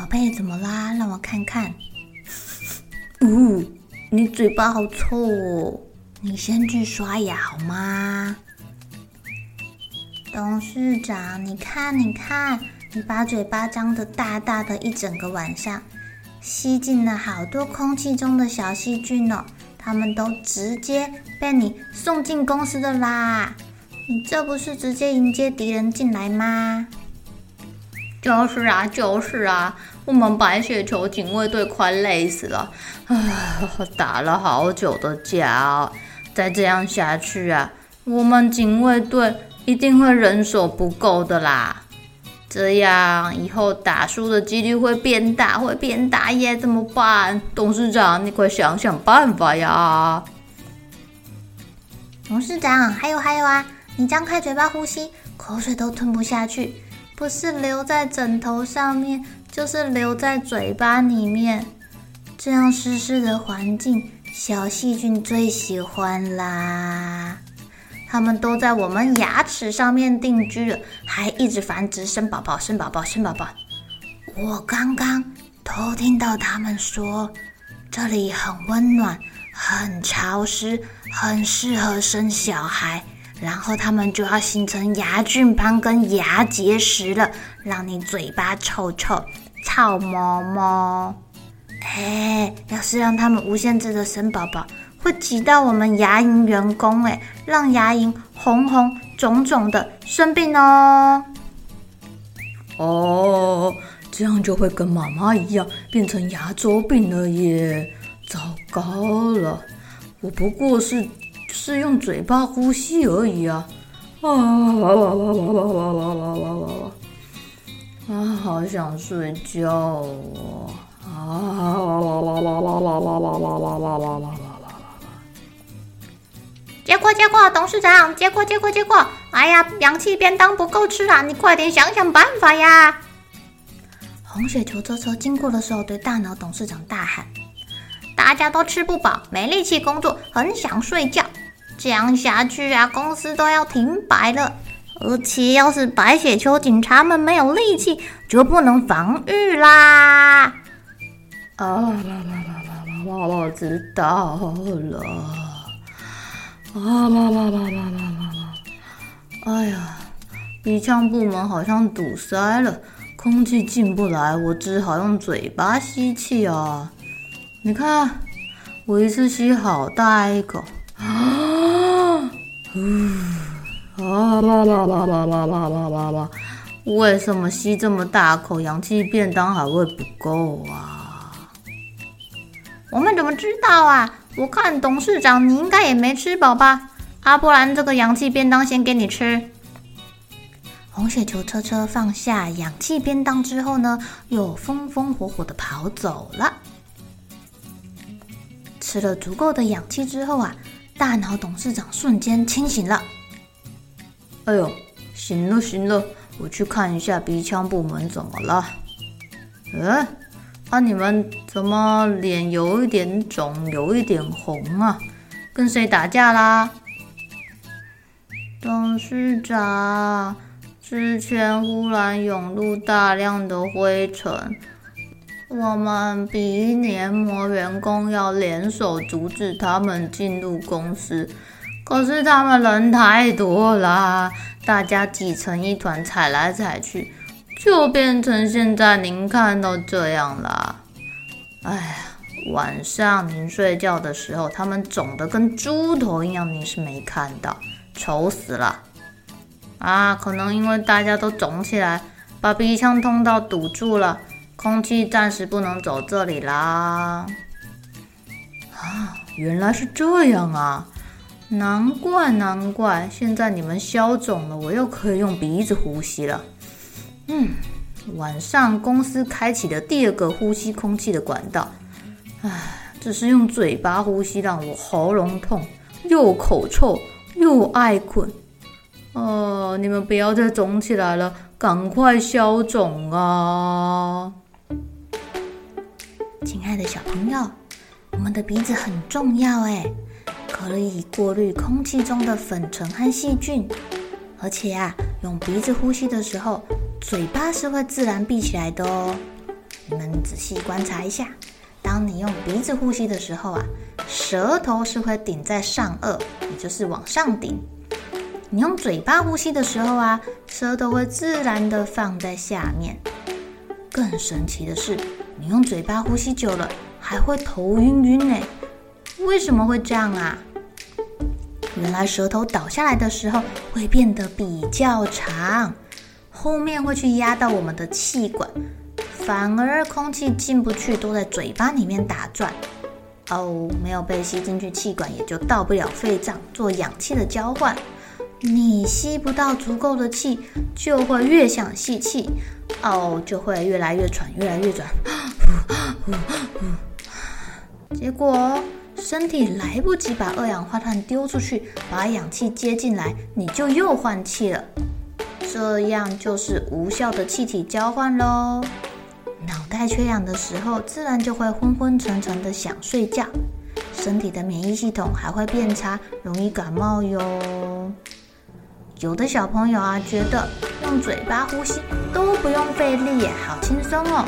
宝贝，怎么啦？让我看看。呜、你嘴巴好臭哦！你先去刷牙好吗？董事长，你看，你看，你把嘴巴张得大大的，一整个晚上，吸进了好多空气中的小细菌哦，它们都直接被你送进公司的啦！你这不是直接迎接敌人进来吗？就是啊，就是啊，我们白雪球警卫队快累死了，啊，打了好久的架，再这样下去啊，我们警卫队一定会人手不够的啦。这样以后打输的几率会变大，会变大耶，怎么办？董事长，你快想想办法呀！董事长，还有还有啊，你张开嘴巴呼吸，口水都吞不下去。不是留在枕头上面，就是留在嘴巴里面。这样湿湿的环境，小细菌最喜欢啦。它们都在我们牙齿上面定居了，还一直繁殖，生宝宝，生宝宝，生宝宝。我刚刚偷听到他们说，这里很温暖，很潮湿，很适合生小孩。然后他们就要形成牙菌斑跟牙结石了，让你嘴巴臭臭、臭毛毛。哎，要是让他们无限制的生宝宝，会挤到我们牙龈员工，哎，让牙龈红红肿肿的生病哦。哦，这样就会跟妈妈一样变成牙周病了耶！糟糕了，我不过是。是用嘴巴呼吸而已啊！啊哇哇哇哇哇哇哇哇哇哇哇！啊，好想睡觉啊！啦啦啦啦啦啦啦啦啦啦啦啦啦啦！接过接过，董事长，接过接过接过！哎呀，氧气便当不够吃啊，你快点想想办法呀！红雪球车车经过的时候，对大脑董事长大喊：“大家都吃不饱，没力气工作，很想睡觉。这样下去啊，公司都要停摆了。”而且，要是白雪球警察们没有力气，就不能防御啦。啊啦啦啦啦啦啦！我知道了。啊啦啦啦啦啦啦啦！哎呀，鼻腔部门好像堵塞了，空气进不来，我只好用嘴巴吸气啊。你看，我一次吸好大一口。啊！啊啦啦啦啦啦啦啦啦啦！为什么吸这么大口氧气便当还会不够啊？我们怎么知道啊？我看董事长你应该也没吃饱吧？啊，不然这个氧气便当先给你吃。红血球车车放下氧气便当之后呢，又风风火火的跑走了。吃了足够的氧气之后啊。大脑董事长瞬间清醒了。哎呦，行了行了，我去看一下鼻腔部门怎么了。嗯，啊，你们怎么脸有一点肿，有一点红啊？跟谁打架啦？董事长，之前忽然涌入大量的灰尘。我们鼻黏膜员工要联手阻止他们进入公司，可是他们人太多啦，大家挤成一团，踩来踩去，就变成现在您看到这样啦。哎呀，晚上您睡觉的时候，他们肿得跟猪头一样，你是没看到，丑死了啊！可能因为大家都肿起来，把鼻腔通道堵住了，空气暂时不能走这里啦。啊，原来是这样啊！难怪难怪，现在你们消肿了，我又可以用鼻子呼吸了。嗯，晚上公司开启了第二个呼吸空气的管道。唉，只是用嘴巴呼吸让我喉咙痛，又口臭又爱困。哦，你们不要再肿起来了，赶快消肿啊！亲爱的小朋友，我们的鼻子很重要哎，可以过滤空气中的粉尘和细菌，而且啊，用鼻子呼吸的时候，嘴巴是会自然闭起来的哦。你们仔细观察一下。当你用鼻子呼吸的时候啊，舌头是会顶在上颚，也就是往上顶；你用嘴巴呼吸的时候啊，舌头会自然的放在下面。更神奇的是，你用嘴巴呼吸久了，还会头晕晕呢。为什么会这样啊？原来舌头倒下来的时候会变得比较长，后面会去压到我们的气管。反而空气进不去，都在嘴巴里面打转。哦，没有被吸进去气管，也就到不了肺脏做氧气的交换。你吸不到足够的气，就会越想吸气，哦，就会越来越喘，越来越喘。结 果身体来不及把二氧化碳丢出去，把氧气接进来，你就又换气了。这样就是无效的气体交换喽。脑袋缺氧的时候，自然就会昏昏沉沉的想睡觉，身体的免疫系统还会变差，容易感冒哟。有的小朋友啊，觉得用嘴巴呼吸都不用费力，好轻松哦。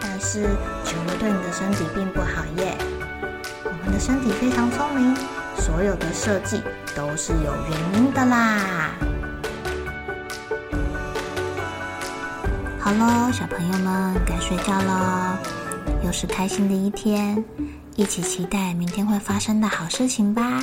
但是久了对你的身体并不好耶。我们的身体非常聪明，所有的设计都是有原因的啦。好喽，小朋友们该睡觉喽，又是开心的一天，一起期待明天会发生的好事情吧。